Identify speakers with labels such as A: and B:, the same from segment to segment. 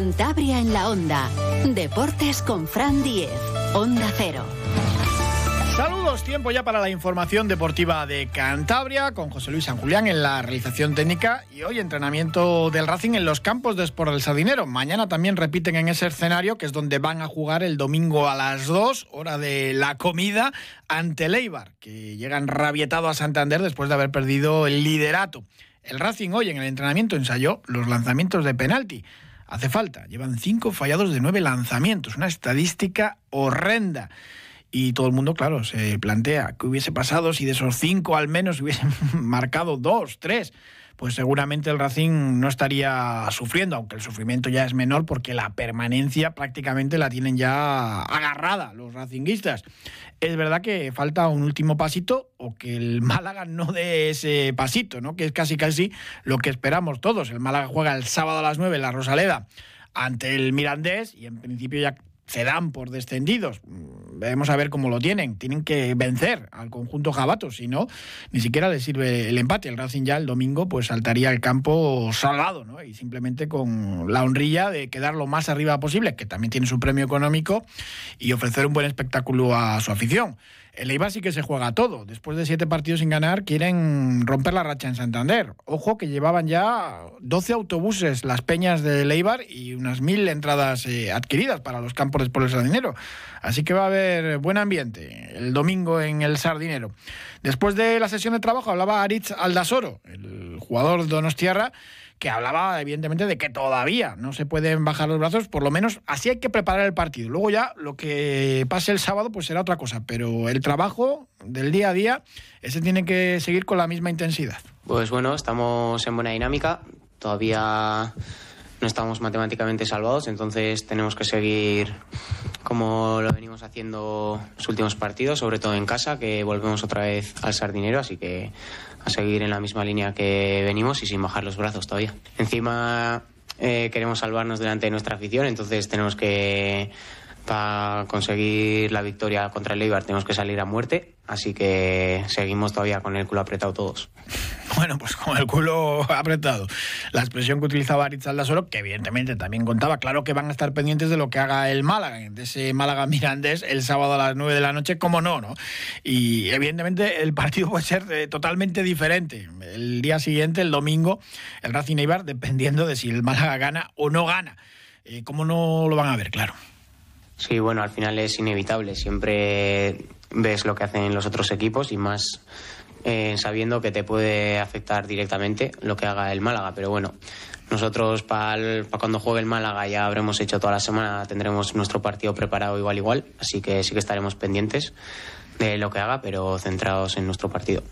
A: Cantabria en la Onda. Deportes con Fran Diez. Onda Cero.
B: Saludos, tiempo ya para la información deportiva de Cantabria con José Luis San Julián en la realización técnica y hoy entrenamiento del Racing en los campos de Sport del Sardinero. Mañana también repiten en ese escenario que es donde van a jugar el domingo a las 2, hora de la comida, ante Leibar, que llegan rabietado a Santander después de haber perdido el liderato. El Racing hoy en el entrenamiento ensayó los lanzamientos de penalti. Hace falta, llevan cinco fallados de nueve lanzamientos, una estadística horrenda. Y todo el mundo, claro, se plantea qué hubiese pasado si de esos cinco al menos hubiesen marcado dos, tres pues seguramente el Racing no estaría sufriendo, aunque el sufrimiento ya es menor porque la permanencia prácticamente la tienen ya agarrada los racinguistas. Es verdad que falta un último pasito o que el Málaga no dé ese pasito, ¿no? que es casi casi lo que esperamos todos. El Málaga juega el sábado a las 9 en la Rosaleda ante el Mirandés y en principio ya se dan por descendidos. Veremos a ver cómo lo tienen. Tienen que vencer al conjunto Jabato, si no, ni siquiera les sirve el empate. El Racing ya el domingo pues saltaría al campo salvado, ¿no? Y simplemente con la honrilla de quedar lo más arriba posible, que también tiene su premio económico, y ofrecer un buen espectáculo a su afición. El Eibar sí que se juega todo. Después de siete partidos sin ganar, quieren romper la racha en Santander. Ojo que llevaban ya 12 autobuses las peñas de Eibar y unas mil entradas eh, adquiridas para los campos de el Sardinero. Así que va a haber buen ambiente el domingo en el Sardinero. Después de la sesión de trabajo hablaba Aritz Aldasoro, el jugador de Donostiarra, que hablaba evidentemente de que todavía no se pueden bajar los brazos, por lo menos así hay que preparar el partido. Luego ya lo que pase el sábado pues será otra cosa, pero el trabajo del día a día, ese tiene que seguir con la misma intensidad.
C: Pues bueno, estamos en buena dinámica, todavía no estamos matemáticamente salvados, entonces tenemos que seguir como lo venimos haciendo los últimos partidos, sobre todo en casa, que volvemos otra vez al sardinero, así que a seguir en la misma línea que venimos y sin bajar los brazos todavía. Encima eh, queremos salvarnos delante de nuestra afición, entonces tenemos que para conseguir la victoria contra el Eibar tenemos que salir a muerte, así que seguimos todavía con el culo apretado todos.
B: Bueno, pues con el culo apretado. La expresión que utilizaba Aritz Aldasoro, que evidentemente también contaba, claro que van a estar pendientes de lo que haga el Málaga, de ese Málaga Mirandés el sábado a las 9 de la noche, como no, ¿no? Y evidentemente el partido puede ser eh, totalmente diferente. El día siguiente, el domingo, el Racing Eibar, dependiendo de si el Málaga gana o no gana. Eh, ¿Cómo no lo van a ver? Claro.
C: Sí, bueno, al final es inevitable. Siempre ves lo que hacen los otros equipos y más eh, sabiendo que te puede afectar directamente lo que haga el Málaga. Pero bueno, nosotros para cuando juegue el Málaga ya habremos hecho toda la semana, tendremos nuestro partido preparado igual igual, así que sí que estaremos pendientes de lo que haga, pero centrados en nuestro partido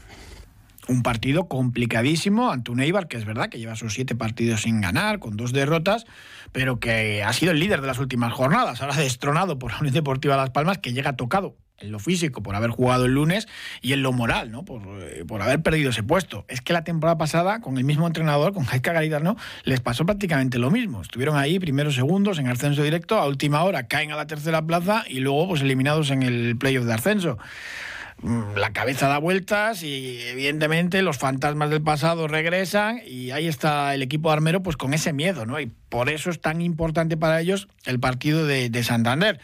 B: un partido complicadísimo ante un Eibar que es verdad que lleva sus siete partidos sin ganar, con dos derrotas, pero que ha sido el líder de las últimas jornadas. Ahora destronado por la Unión Deportiva Las Palmas, que llega tocado en lo físico por haber jugado el lunes y en lo moral, ¿no? Por, eh, por haber perdido ese puesto. Es que la temporada pasada, con el mismo entrenador, con Jaika no les pasó prácticamente lo mismo. Estuvieron ahí primeros segundos en ascenso directo, a última hora caen a la tercera plaza y luego pues eliminados en el playoff de ascenso. Mm, la cabeza da vueltas y evidentemente los fantasmas del pasado regresan y ahí está el equipo armero pues con ese miedo, ¿no? Y por eso es tan importante para ellos el partido de, Santander.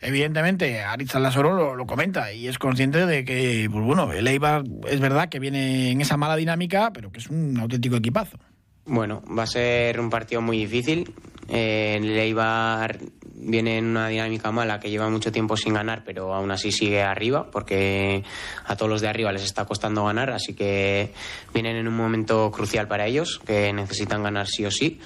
B: Evidentemente, Aritz Lasoro lo, lo, comenta y es consciente de que, pues bueno, el Eibar es verdad que viene en esa mala dinámica, pero que es un auténtico equipazo.
C: Bueno, va a ser un partido muy difícil. Eh, el Eibar viene en una dinámica mala que lleva mucho tiempo sin ganar, pero aún así sigue arriba, porque a todos los de arriba les está costando ganar, así que vienen en un momento crucial para ellos, que necesitan ganar sí o sí.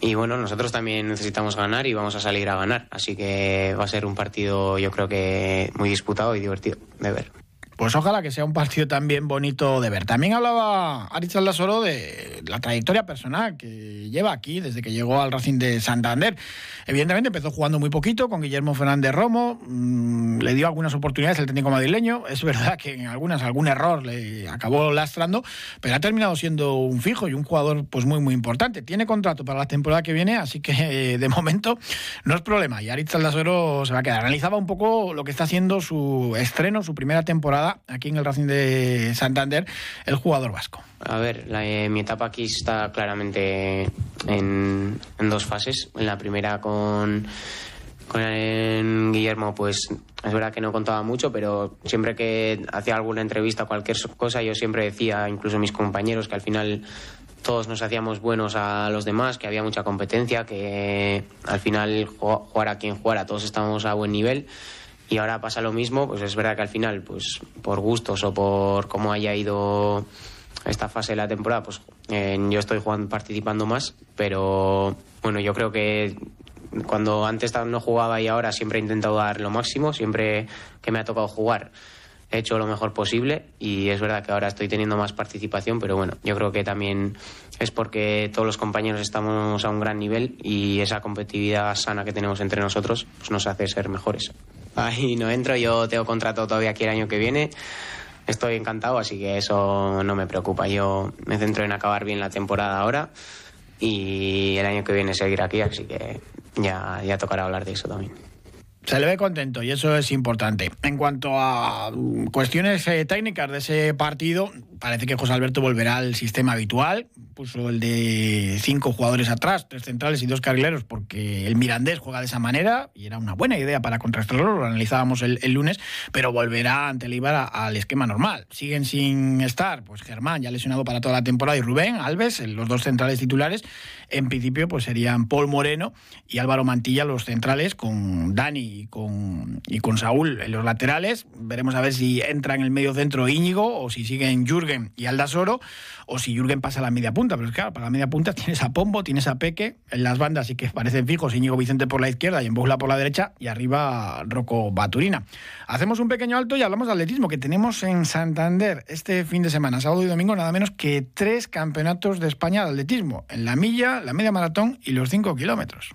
C: Y bueno, nosotros también necesitamos ganar y vamos a salir a ganar, así que va a ser un partido yo creo que muy disputado y divertido de ver.
B: Pues ojalá que sea un partido también bonito de ver. También hablaba Aritz Aldasoro de la trayectoria personal que lleva aquí desde que llegó al Racing de Santander. Evidentemente empezó jugando muy poquito con Guillermo Fernández Romo, mm, le dio algunas oportunidades el técnico madrileño. Es verdad que en algunas algún error le acabó lastrando, pero ha terminado siendo un fijo y un jugador pues muy muy importante. Tiene contrato para la temporada que viene, así que de momento no es problema. Y Aritz Aldasoro se va a quedar. Analizaba un poco lo que está haciendo su estreno, su primera temporada temporada aquí en el Racing de Santander el jugador vasco?
C: A ver, eh, mi etapa aquí está claramente en, dos fases. En la primera con, Guillermo, pues es verdad que no contaba mucho, pero siempre que hacía alguna entrevista o cualquier cosa, yo siempre decía, incluso mis compañeros, que al final todos nos hacíamos buenos a los demás, que había mucha competencia, que al final jugar a quien jugara, todos estábamos a buen nivel. Y ahora pasa lo mismo, pues es verdad que al final, pues por gustos o por cómo haya ido esta fase de la temporada, pues eh, yo estoy jugando, participando más, pero bueno, yo creo que cuando antes no jugaba y ahora siempre he intentado dar lo máximo, siempre que me ha tocado jugar he hecho lo mejor posible y es verdad que ahora estoy teniendo más participación, pero bueno, yo creo que también es porque todos los compañeros estamos a un gran nivel y esa competitividad sana que tenemos entre nosotros pues nos hace ser mejores. Ahí no entro, yo tengo contrato todavía aquí el año que viene estoy encantado, así que eso no me preocupa. Yo me centro en acabar bien la temporada ahora y el año que viene seguir aquí, así que ya, ya tocará hablar de eso también.
B: Se le ve contento y eso es importante. En cuanto a cuestiones eh, técnicas de ese partido, parece que José Alberto volverá al sistema habitual. Puso el de cinco jugadores atrás, tres centrales y dos carrileros, porque el Mirandés juega de esa manera y era una buena idea para contrastarlo. Lo analizábamos el, lunes, pero volverá ante el Ibar al esquema normal. Siguen sin estar, pues Germán, ya lesionado para toda la temporada, y Rubén Alves, los dos centrales titulares. En principio, pues serían Paul Moreno y Álvaro Mantilla, los centrales, con Dani y con, y con Saúl en los laterales. Veremos a ver si entra en el medio centro Íñigo o si siguen Jürgen y Aldasoro, o si Jürgen pasa a la media punta. Pero claro, para la media punta tienes a Pombo, tienes a Peque, en las bandas sí que parecen fijos, Íñigo Vicente por la izquierda y en Bogla por la derecha, y arriba Rocco Baturina. Hacemos un pequeño alto y hablamos de atletismo, que tenemos en Santander este fin de semana, sábado y domingo, nada menos que tres campeonatos de España de atletismo, en la milla, la media maratón y los cinco kilómetros.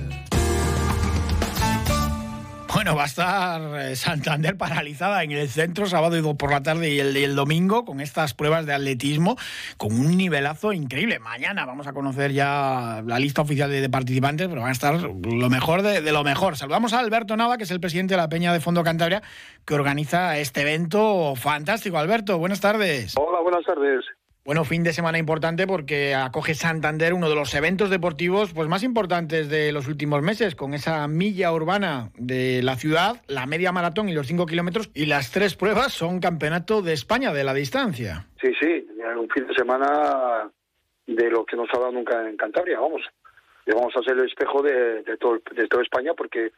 B: Bueno, va a estar eh, Santander paralizada en el centro sábado y por la tarde y el, domingo con estas pruebas de atletismo con un nivelazo increíble. Mañana vamos a conocer ya la lista oficial de, participantes, pero van a estar lo mejor de, de, lo mejor. Saludamos a Alberto Nava, que es el presidente de la Peña de Fondo Cantabria, que organiza este evento fantástico. Alberto, buenas tardes.
D: Hola, buenas tardes.
B: Bueno, fin de semana importante porque acoge Santander uno de los eventos deportivos pues más importantes de los últimos meses, con esa milla urbana de la ciudad, la media maratón y los cinco kilómetros, y las tres pruebas son campeonato de España de la distancia.
D: Sí, sí, un fin de semana de lo que nos ha dado nunca en Cantabria, vamos. Y vamos a ser el espejo de, todo, de toda España porque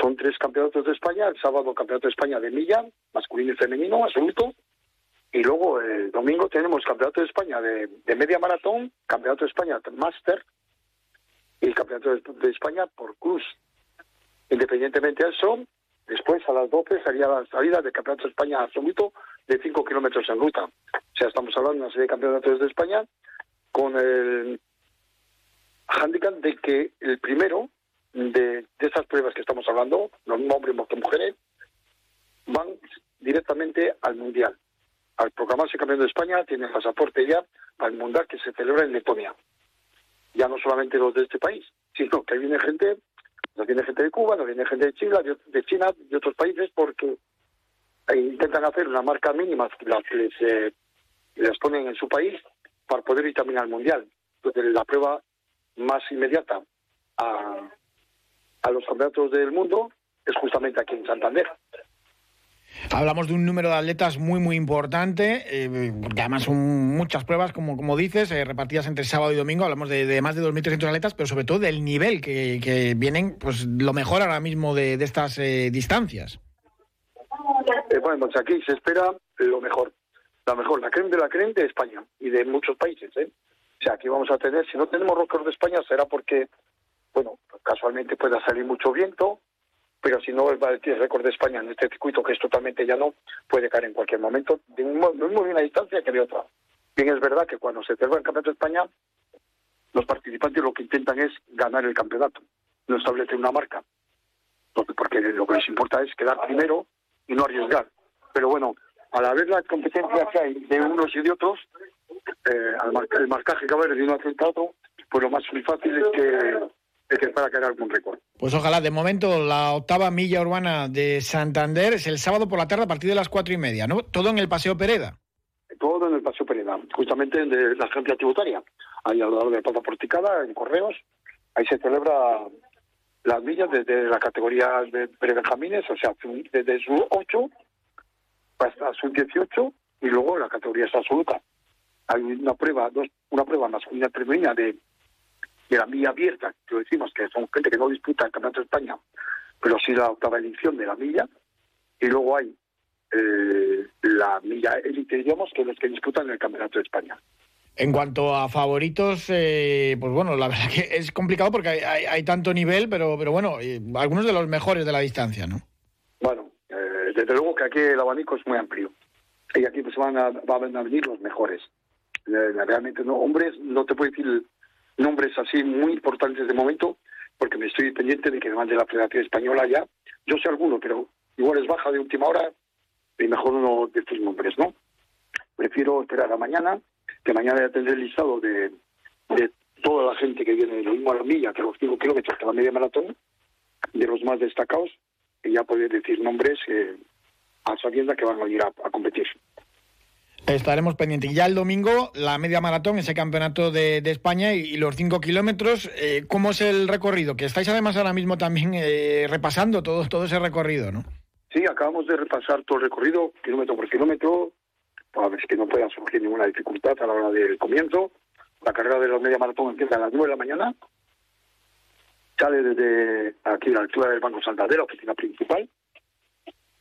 D: son tres campeonatos de España, el sábado campeonato de España de milla, masculino y femenino, absoluto, y luego el domingo tenemos Campeonato de España de, media maratón, Campeonato de España de máster y Campeonato de, España por cruz. Independientemente de eso, después a las 12 sería la salida del Campeonato de España absoluto de 5 kilómetros en ruta. O sea, estamos hablando de una serie de campeonatos de España con el handicap de que el primero de, de estas pruebas que estamos hablando, los hombres y mujeres, van directamente al Mundial al proclamarse campeón de España, tiene pasaporte ya al Mundial que se celebra en Letonia. Ya no solamente los de este país, sino que viene gente, no viene gente de Cuba, no viene gente de China, de, China, de otros países, porque intentan hacer una marca mínima las les ponen en su país para poder ir también al Mundial. Entonces, la prueba más inmediata a, a los campeonatos del mundo es justamente aquí en Santander.
B: Hablamos de un número de atletas muy, muy importante, eh, además son muchas pruebas, como, como dices, eh, repartidas entre sábado y domingo. Hablamos de, más de 2.300 atletas, pero sobre todo del nivel que, vienen, pues lo mejor ahora mismo de, estas eh, distancias.
D: bueno, pues aquí se espera lo mejor, la mejor, la creen de la creen de España y de muchos países. O sea, aquí vamos a tener, si no tenemos récord de España, será porque, bueno, casualmente pueda salir mucho viento, pero si no el récord de España en este circuito que es totalmente llano, puede caer en cualquier momento, de un, muy buena distancia que de otra. Bien, es verdad que cuando se celebra el Campeonato de España, los participantes lo que intentan es ganar el campeonato, no establecen una marca, porque, lo que les importa es quedar primero y no arriesgar. Pero bueno, al haber la competencia que hay de unos y de otros, eh, el marcaje que va a haber de uno a otro, pues lo más fácil es que, es que para crear algún récord.
B: Pues ojalá, de momento la octava milla urbana de Santander es el sábado por la tarde a partir de las cuatro y media, ¿no? Todo en el Paseo Pereda.
D: Todo en el Paseo Pereda, justamente de la agencia tributaria, ahí al lado de la Plaza Porticada, en Correos, ahí se celebra las millas desde la categoría de prebenjamines, o sea, desde su 8 hasta su 18 y luego la categoría es absoluta. Hay una prueba, dos, una prueba masculina y femenina de, de la milla abierta, que decimos que son gente que no disputa el Campeonato de España, pero sí la octava edición de la milla, y luego hay eh, la milla élite, digamos, que los que disputan el Campeonato de España.
B: En cuanto a favoritos, eh, pues bueno, la verdad que es complicado porque hay, hay, tanto nivel, pero, pero bueno, algunos de los mejores de la distancia, ¿no?
D: Bueno, eh, desde luego que aquí el abanico es muy amplio. Y aquí pues van a, van a venir los mejores. Eh, realmente, no, hombres, no te puedo decir nombres así muy importantes de momento, porque me estoy pendiente de que me mande la Federación Española ya. Yo sé alguno, pero igual es baja de última hora y mejor no decir nombres, ¿no? Prefiero esperar a mañana que mañana ya tendré el listado de, de toda la gente que viene de lo mismo a la milla, que los 5 kilómetros, que la media maratón, de los más destacados, y ya poder decir nombres eh, a sabienda que van a ir a, competir.
B: Estaremos pendientes. Y ya el domingo, la media maratón, ese campeonato de, España y, los 5 kilómetros, eh, ¿cómo es el recorrido? Que estáis además ahora mismo también eh, repasando todo, todo ese recorrido, ¿no?
D: Sí, acabamos de repasar todo el recorrido, kilómetro por kilómetro, para ver que no pueda surgir ninguna dificultad a la hora del comienzo. La carrera de la media maratón empieza a las 9 de la mañana. Sale desde aquí a la altura del Banco Santander, la oficina principal,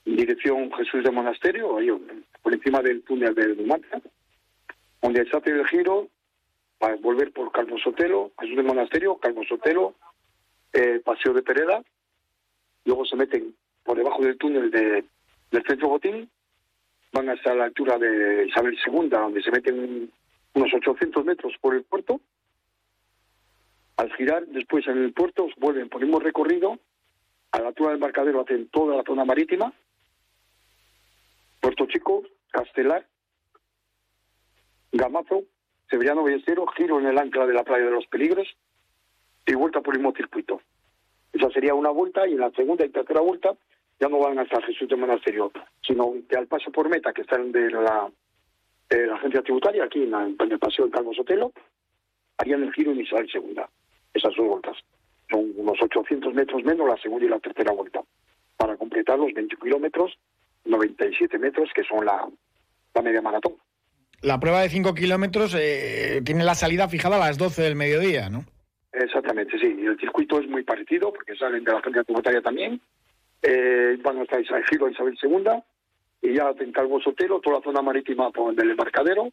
D: dirección Jesús de Monasterio, ahí encima del túnel de Dumanta, donde se hace el giro para volver por Calvo Sotelo, Jesús de Monasterio, Calvo Sotelo, eh, Paseo de Pereda, luego se meten por debajo del túnel de, del Centro Botín, van hasta la altura de Isabel II, donde se meten unos 800 metros por el puerto. Al girar después en el puerto vuelven por el mismo recorrido, a la altura del embarcadero hacen toda la zona marítima, Puerto Chico, Castelar, Gamazo, Severiano Ballestero, giro en el ancla de la playa de los peligros y vuelta por el mismo circuito. Esa sería una vuelta y en la segunda y tercera vuelta ya no van hasta Jesús de Monasterio, sino que al paso por meta que están de la, agencia tributaria, aquí en, el paseo del Calvo Sotelo, harían el giro inicial y segunda. Esas dos vueltas. Son unos 800 metros menos la segunda y la tercera vuelta, para completar los 20 kilómetros, 97 metros, que son la, media maratón.
B: La prueba de 5 kilómetros eh, tiene la salida fijada a las 12 del mediodía, ¿no?
D: Exactamente, sí. Y el circuito es muy parecido, porque salen de la agencia tributaria también, eh, van hasta el giro a Isabel II, y ya en Calvo Sotero, toda la zona marítima del embarcadero,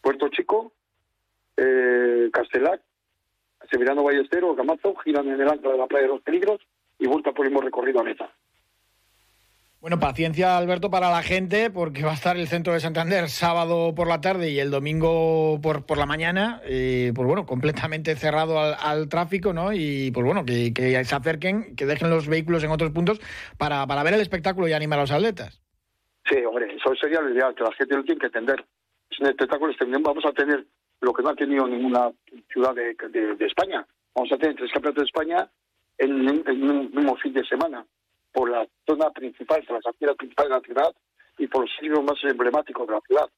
D: Puerto Chico, eh, Castelar, Severano Ballestero, Gamazo, giran en el ancla de la playa de los peligros y vuelta por el mismo recorrido a Meta.
B: Bueno, paciencia, Alberto, para la gente, porque va a estar el centro de Santander sábado por la tarde y el domingo por, por la mañana, eh, pues bueno, completamente cerrado al, tráfico, ¿no? Y pues bueno, que, se acerquen, que dejen los vehículos en otros puntos para, para ver el espectáculo y animar a los atletas.
D: Sí, hombre, eso sería lo ideal, que la gente lo tiene que entender. Es un espectáculo, vamos a tener lo que no ha tenido ninguna ciudad de, España. Vamos a tener tres campeonatos de España en un mismo fin de semana por la zona principal, por las actividades principales de la ciudad y por los sitios más emblemáticos de la ciudad.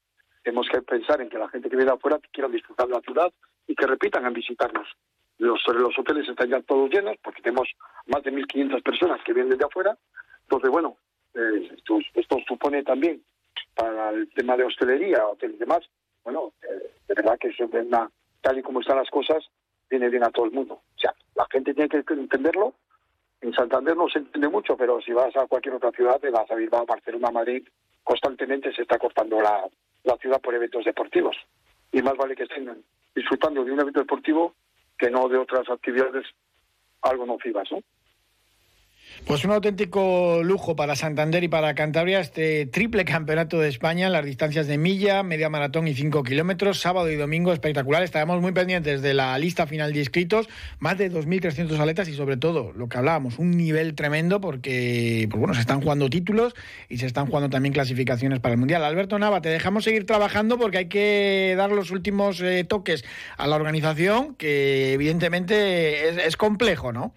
D: Tenemos que pensar en que la gente que viene afuera quiera disfrutar de la ciudad y que repitan en visitarnos. Los, los hoteles están ya todos llenos porque tenemos más de 1.500 personas que vienen de afuera. Entonces, bueno, eh, esto, supone también para el tema de hostelería, hoteles y demás, bueno, eh, de verdad que tal y como están las cosas, viene bien a todo el mundo. O sea, la gente tiene que entenderlo en Santander no se entiende mucho, pero si vas a cualquier otra ciudad, te vas a Bilbao, Barcelona, Madrid, constantemente se está cortando la, ciudad por eventos deportivos. Y más vale que estén disfrutando de un evento deportivo que no de otras actividades algo nocivas, ¿no?
B: Pues un auténtico lujo para Santander y para Cantabria este triple campeonato de España en las distancias de milla, media maratón y 5 kilómetros, sábado y domingo espectacular. Estaremos muy pendientes de la lista final de inscritos, más de 2.300 atletas y sobre todo lo que hablábamos, un nivel tremendo porque pues bueno, se están jugando títulos y se están jugando también clasificaciones para el Mundial. Alberto Nava, te dejamos seguir trabajando porque hay que dar los últimos eh, toques a la organización que evidentemente es, es complejo, ¿no?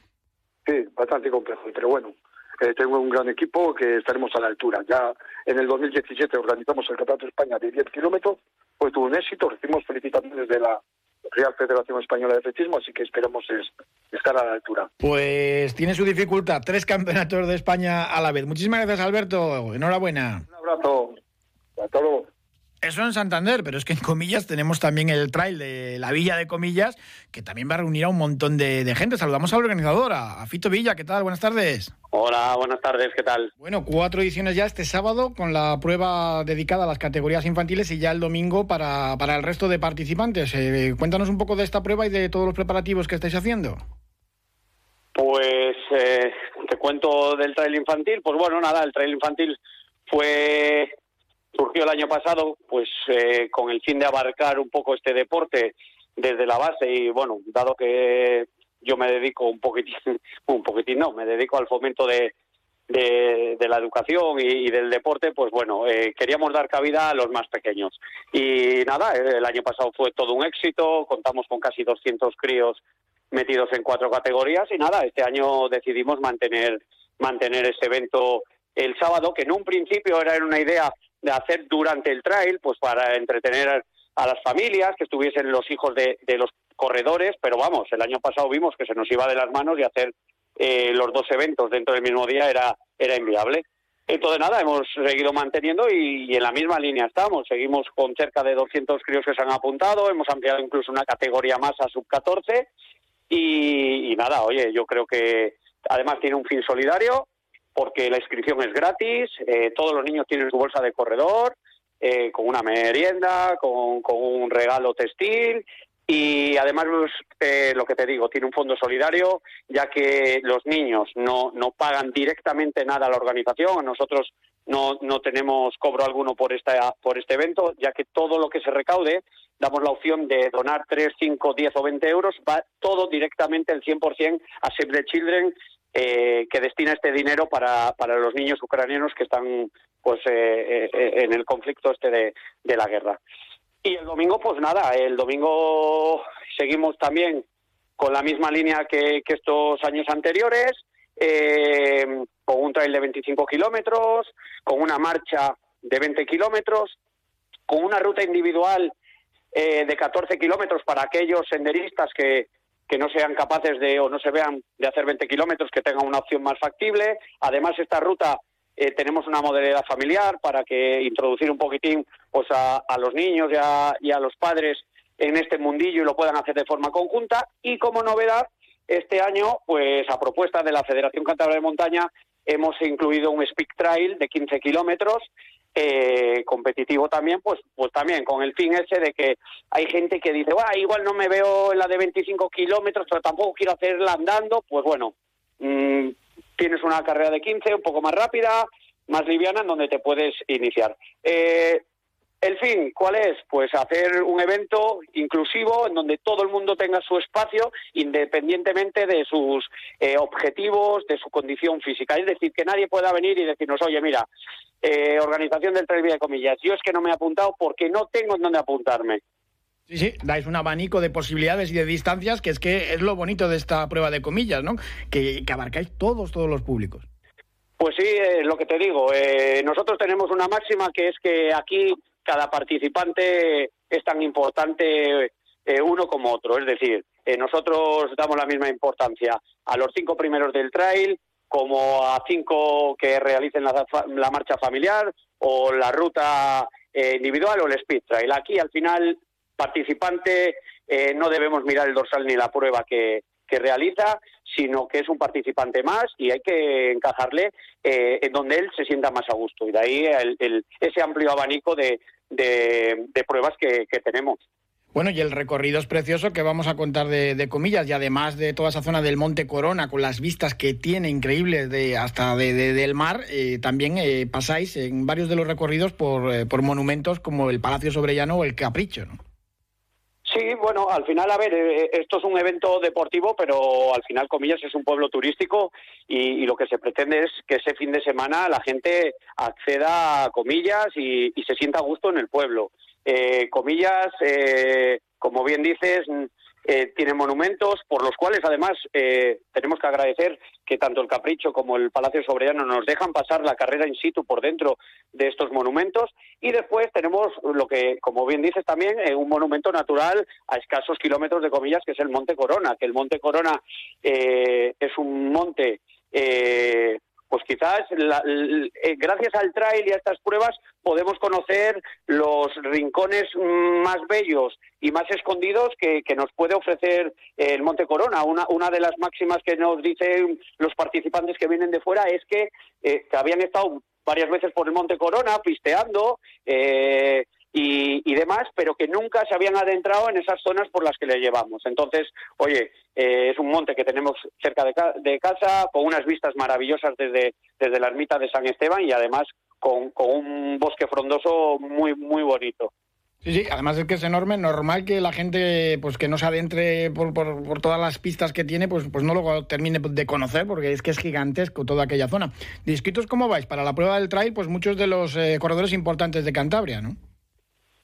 D: Sí, bastante complejo, pero bueno, eh, tengo un gran equipo que estaremos a la altura. Ya en el 2017 organizamos el Campeonato de España de 10 kilómetros, pues tuvo un éxito, recibimos felicitaciones de la Real Federación Española de Atletismo, así que esperamos estar a la altura.
B: Pues tiene su dificultad, tres campeonatos de España a la vez. Muchísimas gracias, Alberto. Enhorabuena.
D: Un abrazo. Hasta luego.
B: Eso en Santander, pero es que en Comillas tenemos también el trail de la Villa de Comillas, que también va a reunir a un montón de, gente. Saludamos al organizador, a, Fito Villa. ¿Qué tal? Buenas tardes.
E: Hola, buenas tardes. ¿Qué tal?
B: Bueno, cuatro ediciones ya este sábado con la prueba dedicada a las categorías infantiles y ya el domingo para, para el resto de participantes. Eh, cuéntanos un poco de esta prueba y de todos los preparativos que estáis haciendo.
E: Pues eh, te cuento del trail infantil. Pues bueno, nada, el trail infantil fue surgió el año pasado, pues eh, con el fin de abarcar un poco este deporte desde la base y bueno, dado que yo me dedico un poquitín, un poquitín no, me dedico al fomento de, de, la educación y, del deporte, pues bueno, eh, queríamos dar cabida a los más pequeños. Y nada, el año pasado fue todo un éxito, contamos con casi 200 críos metidos en cuatro categorías y nada, este año decidimos mantener mantener este evento el sábado, que en un principio era una idea de hacer durante el trail, pues para entretener a las familias, que estuviesen los hijos de, los corredores, pero vamos, el año pasado vimos que se nos iba de las manos y hacer eh, los dos eventos dentro del mismo día era, era inviable. Entonces, nada, hemos seguido manteniendo y, en la misma línea estamos. Seguimos con cerca de 200 críos que se han apuntado, hemos ampliado incluso una categoría más a sub-14 y, y, nada, oye, yo creo que además tiene un fin solidario porque la inscripción es gratis, eh, todos los niños tienen su bolsa de corredor, eh, con una merienda, con, un regalo textil y además eh, lo que te digo, tiene un fondo solidario, ya que los niños no, no pagan directamente nada a la organización, nosotros no, no tenemos cobro alguno por, esta, por este evento, ya que todo lo que se recaude, damos la opción de donar 3, 5, 10 o 20 euros, va todo directamente el 100% a Save the Children eh, que destina este dinero para, para los niños ucranianos que están pues eh, eh, en el conflicto este de, de, la guerra. Y el domingo, pues nada, el domingo seguimos también con la misma línea que, que estos años anteriores, con un trail de 25 kilómetros, con una marcha de 20 kilómetros, con una ruta individual de 14 kilómetros para aquellos senderistas que, que no sean capaces de o no se vean de hacer 20 kilómetros, que tengan una opción más factible. Además, esta ruta eh, tenemos una modalidad familiar para que introducir un poquitín pues a, los niños y a, y a, los padres en este mundillo y lo puedan hacer de forma conjunta. Y como novedad, este año, pues a propuesta de la Federación Cantabria de Montaña, hemos incluido un speak trail de 15 kilómetros eh, competitivo también, pues, pues también con el fin ese de que hay gente que dice, igual no me veo en la de 25 kilómetros, pero tampoco quiero hacerla andando, pues bueno, mm, tienes una carrera de 15, un poco más rápida, más liviana, en donde te puedes iniciar. Eh, el fin, ¿cuál es? Pues hacer un evento inclusivo en donde todo el mundo tenga su espacio independientemente de sus eh, objetivos, de su condición física. Es decir, que nadie pueda venir y decirnos, oye, mira, eh, organización del Trail de comillas, yo es que no me he apuntado porque no tengo en dónde apuntarme.
B: Sí, sí, dais un abanico de posibilidades y de distancias que es que es lo bonito de esta prueba de comillas, ¿no? Que, abarcáis todos, todos los públicos.
E: Pues sí, es lo que te digo. Eh, nosotros tenemos una máxima que es que aquí cada participante es tan importante eh, uno como otro. Es decir, eh, nosotros damos la misma importancia a los cinco primeros del trail como a cinco que realicen la, marcha familiar o la ruta eh, individual o el speed trail. Aquí al final participante no debemos mirar el dorsal ni la prueba que, que realiza, sino que es un participante más y hay que encajarle en donde él se sienta más a gusto. Y de ahí ese amplio abanico de, de, pruebas que, tenemos.
B: Bueno, y el recorrido es precioso que vamos a contar de, comillas y además de toda esa zona del Monte Corona con las vistas que tiene increíbles de, hasta de, del mar, eh, también eh, pasáis en varios de los recorridos por, eh, por monumentos como el Palacio Sobrellano o el Capricho, ¿no?
E: Sí, bueno, al final, a ver, esto es un evento deportivo, pero al final, comillas, es un pueblo turístico y, lo que se pretende es que ese fin de semana la gente acceda a comillas y se sienta a gusto en el pueblo. Eh, comillas, eh, como bien dices, eh, tiene monumentos por los cuales además eh, tenemos que agradecer que tanto el Capricho como el Palacio Soberano nos dejan pasar la carrera in situ por dentro de estos monumentos. Y después tenemos lo que, como bien dices también, eh, un monumento natural a escasos kilómetros de comillas que es el Monte Corona, que el Monte Corona es un monte pues quizás eh, gracias al trail y a estas pruebas podemos conocer los rincones más bellos y más escondidos que, nos puede ofrecer el Monte Corona. Una, de las máximas que nos dicen los participantes que vienen de fuera es que, eh, habían estado varias veces por el Monte Corona pisteando, eh, y, demás, pero que nunca se habían adentrado en esas zonas por las que le llevamos. Entonces, oye, eh, es un monte que tenemos cerca de, casa, con unas vistas maravillosas desde, desde la ermita de San Esteban y además con, un bosque frondoso muy, muy bonito.
B: Sí, sí, además es que es enorme, normal que la gente pues que no se adentre por, por, todas las pistas que tiene, pues, pues no lo termine de conocer, porque es que es gigantesco toda aquella zona. ¿Discritos cómo vais? Para la prueba del trail, pues muchos de los eh, corredores importantes de Cantabria, ¿no?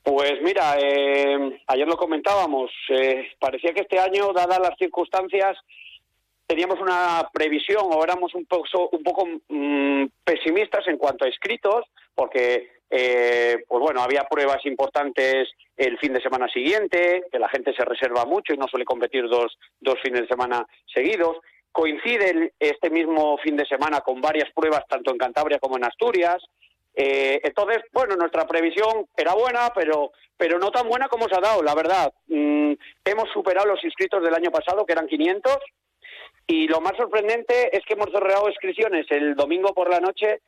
E: Pues mira, eh, ayer lo comentábamos, eh, parecía que este año, dadas las circunstancias, teníamos una previsión o éramos un poco, un poco mm, pesimistas en cuanto a escritos, porque eh, pues bueno, había pruebas importantes el fin de semana siguiente, que la gente se reserva mucho y no suele competir dos, dos fines de semana seguidos. Coincide este mismo fin de semana con varias pruebas tanto en Cantabria como en Asturias. Eh, entonces, bueno, nuestra previsión era buena, pero, pero no tan buena como se ha dado, la verdad. Mm, hemos superado los inscritos del año pasado, que eran 500, y lo más sorprendente es que hemos cerrado inscripciones el domingo por la noche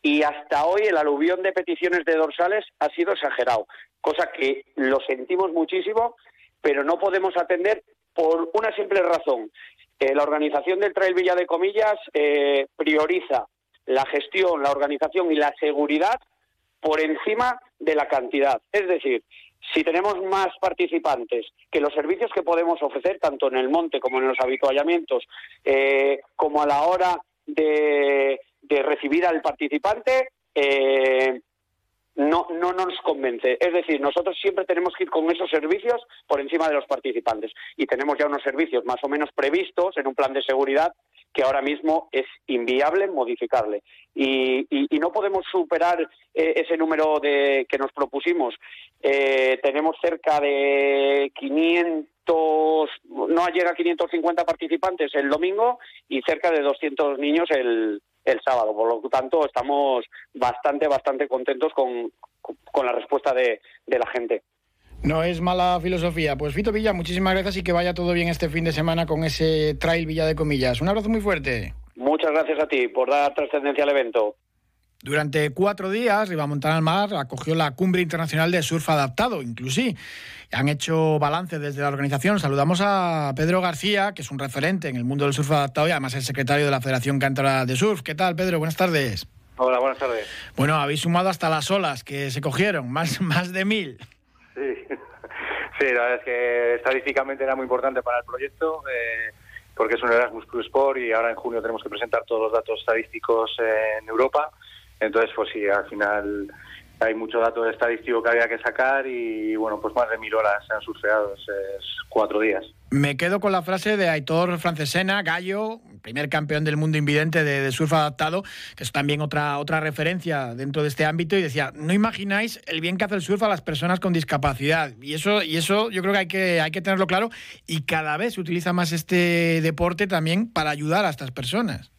E: y hasta hoy el aluvión de peticiones de dorsales ha sido exagerado, cosa que lo sentimos muchísimo, pero no podemos atender por una simple razón. Eh, la organización del Trail Villa de Comillas eh, prioriza la gestión, la organización y la seguridad por encima de la cantidad. Es decir, si tenemos más participantes que los servicios que podemos ofrecer, tanto en el monte como en los habituallamientos, eh, como a la hora de, recibir al participante, eh, no, no nos convence. Es decir, nosotros siempre tenemos que ir con esos servicios por encima de los participantes. Y tenemos ya unos servicios más o menos previstos en un plan de seguridad que ahora mismo es inviable modificarle. Y, no podemos superar eh, ese número de, que nos propusimos. Eh, tenemos cerca de 500, no llega a 550 participantes el domingo y cerca de 200 niños el, el sábado. Por lo tanto, estamos bastante, bastante contentos con, con la respuesta de, de la gente.
B: No es mala filosofía. Pues Fito Villa, muchísimas gracias y que vaya todo bien este fin de semana con ese trail Villa de Comillas. Un abrazo muy fuerte.
E: Muchas gracias a ti por dar trascendencia al evento.
B: Durante cuatro días, Montar al Mar acogió la Cumbre Internacional de Surf Adaptado, inclusive. Han hecho balance desde la organización. Saludamos a Pedro García, que es un referente en el mundo del surf adaptado y además es secretario de la Federación Cántabra de Surf. ¿Qué tal, Pedro? Buenas tardes.
F: Hola, buenas tardes.
B: Bueno, habéis sumado hasta las olas que se cogieron, más, más de mil.
F: Sí. la verdad es que estadísticamente era muy importante para el proyecto. Eh, porque es un Erasmus Plus Sport y ahora en junio tenemos que presentar todos los datos estadísticos en Europa. Entonces, pues sí, al final hay mucho dato estadístico que había que sacar y bueno, pues más de mil horas se han surfeado, es, cuatro días.
B: Me quedo con la frase de Aitor Francesena, Gallo, primer campeón del mundo invidente de, surf adaptado, que es también otra, otra referencia dentro de este ámbito, y decía, no imagináis el bien que hace el surf a las personas con discapacidad. Y eso, y eso yo creo que hay, que hay que tenerlo claro, y cada vez se utiliza más este deporte también para ayudar a estas personas.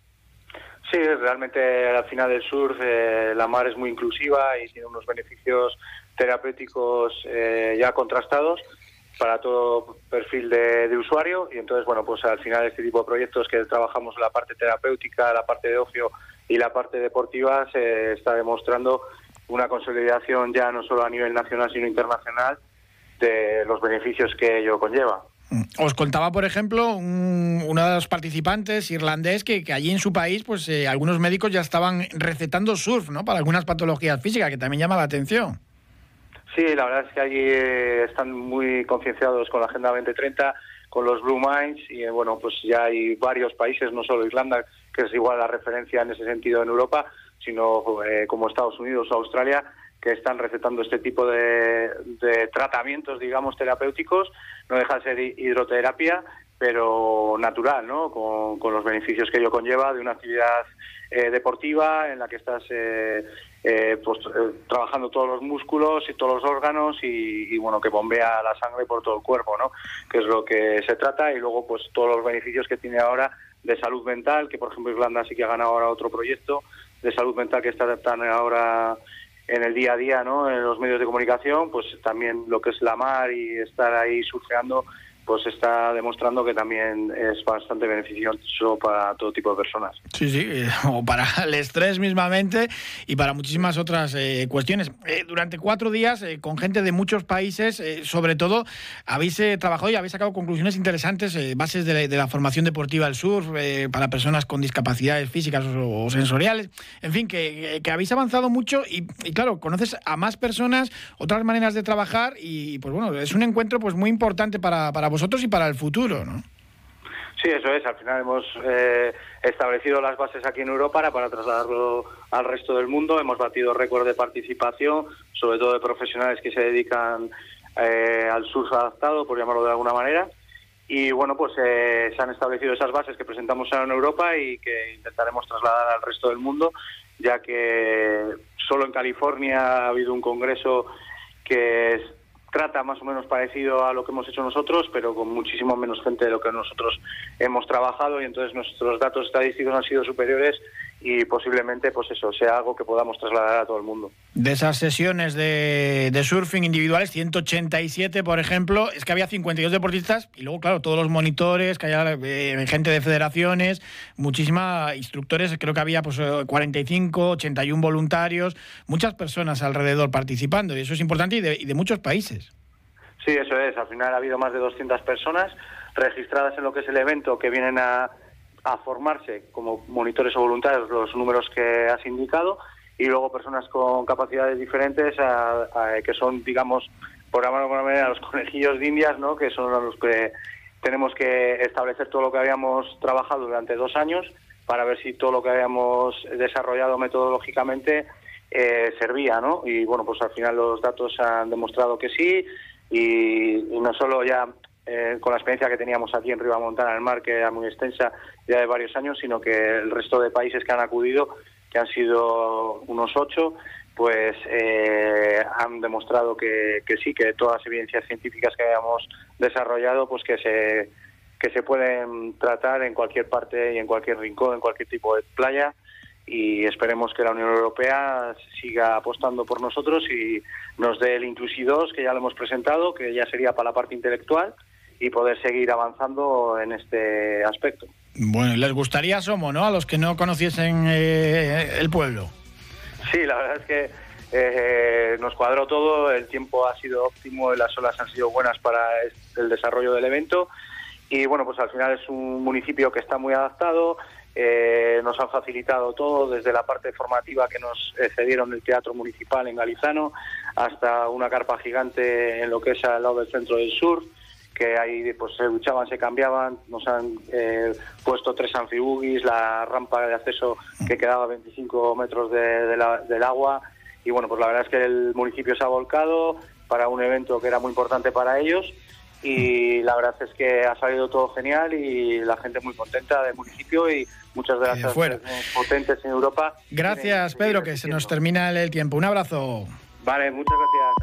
F: Sí, realmente al final del surf eh, la mar es muy inclusiva y tiene unos beneficios terapéuticos eh, ya contrastados para todo perfil de, usuario y entonces bueno pues al final este tipo de proyectos que trabajamos la parte terapéutica, la parte de ocio y la parte deportiva se está demostrando una consolidación ya no solo a nivel nacional sino internacional de los beneficios que ello conlleva.
B: Os contaba, por ejemplo, uno de los participantes irlandés que, allí en su país, pues eh, algunos médicos ya estaban recetando surf, ¿no? Para algunas patologías físicas, que también llama la atención.
F: Sí, la verdad es que allí eh, están muy concienciados con la Agenda 2030, con los Blue Minds, y eh, bueno, pues ya hay varios países, no solo Irlanda, que es igual la referencia en ese sentido en Europa, sino como Estados Unidos o Australia, que están recetando este tipo de, tratamientos, digamos, terapéuticos. No deja de ser hidroterapia, pero natural, ¿no? Con, los beneficios que ello conlleva de una actividad eh, deportiva en la que estás eh, eh, pues, trabajando todos los músculos y todos los órganos y, bueno, que bombea la sangre por todo el cuerpo, ¿no? Que es lo que se trata y luego pues todos los beneficios que tiene ahora de salud mental, que por ejemplo Irlanda sí que ha ganado ahora otro proyecto de salud mental que está ahora en el día a día, ¿no? En los medios de comunicación, pues también lo que es la mar y estar ahí surfeando pues está demostrando que también es bastante beneficioso para todo tipo de personas.
B: Sí, sí, eh, o para el estrés mismamente y para muchísimas otras eh, cuestiones. Eh, durante cuatro días, con gente de muchos países, sobre todo, habéis trabajado y habéis sacado conclusiones interesantes, bases de la, formación deportiva del surf, para personas con discapacidades físicas o, sensoriales. En fin, que, habéis avanzado mucho y, claro, conoces a más personas, otras maneras de trabajar y, pues bueno, es un encuentro pues muy importante para, para vosotros y para el futuro, ¿no?
F: Sí, eso es. Al final hemos eh, establecido las bases aquí en Europa para, trasladarlo al resto del mundo. Hemos batido récord de participación, sobre todo de profesionales que se dedican eh, al surf adaptado, por llamarlo de alguna manera. Y bueno, pues eh, se han establecido esas bases que presentamos ahora en Europa y que intentaremos trasladar al resto del mundo, ya que solo en California ha habido un congreso que trata más o menos parecido a lo que hemos hecho nosotros, pero con muchísimo menos gente de lo que nosotros hemos trabajado y entonces nuestros datos estadísticos han sido superiores y posiblemente pues eso sea algo que podamos trasladar a todo el mundo.
B: De esas sesiones de, surfing individuales, 187 por ejemplo, es que había 52 deportistas y luego claro, todos los monitores, que haya eh, gente de federaciones, muchísimas instructores, creo que había pues 45, 81 voluntarios, muchas personas alrededor participando y eso es importante y de, y de muchos países.
F: Sí, eso es, al final ha habido más de 200 personas registradas en lo que es el evento que vienen a a formarse como monitores o voluntarios los números que has indicado y luego personas con capacidades diferentes que son, digamos, por alguna manera, los conejillos de indias, ¿no? que son los que tenemos que establecer todo lo que habíamos trabajado durante dos años para ver si todo lo que habíamos desarrollado metodológicamente eh, servía, ¿no? Y bueno, pues al final los datos han demostrado que sí y no solo ya eh, con la experiencia que teníamos aquí en Montana, en el mar, que era muy extensa ya de varios años, sino que el resto de países que han acudido, que han sido unos ocho, pues eh, han demostrado que, sí, que todas las evidencias científicas que habíamos desarrollado, pues que se que se pueden tratar en cualquier parte y en cualquier rincón, en cualquier tipo de playa y esperemos que la Unión Europea siga apostando por nosotros y nos dé el Inclusi 2, que ya lo hemos presentado, que ya sería para la parte intelectual, y poder seguir avanzando en este aspecto.
B: Bueno, les gustaría Somo, ¿no? A los que no conociesen eh, el pueblo.
F: Sí, la verdad es que eh, nos cuadró todo, el tiempo ha sido óptimo, las olas han sido buenas para el desarrollo del evento y bueno, pues al final es un municipio que está muy adaptado, eh, nos han facilitado todo, desde la parte formativa que nos cedieron del Teatro Municipal en Galizano hasta una carpa gigante en lo que es al lado del centro del sur que ahí pues se luchaban, se cambiaban, nos han eh, puesto tres anfibugis, la rampa de acceso que quedaba a 25 metros del agua y bueno, pues la verdad es que el municipio se ha volcado para un evento que era muy importante para ellos y la verdad es que ha salido todo genial y la gente muy contenta del municipio y muchas gracias potentes en Europa.
B: Gracias Pedro, que se nos termina el tiempo. Un abrazo.
F: Vale, muchas gracias.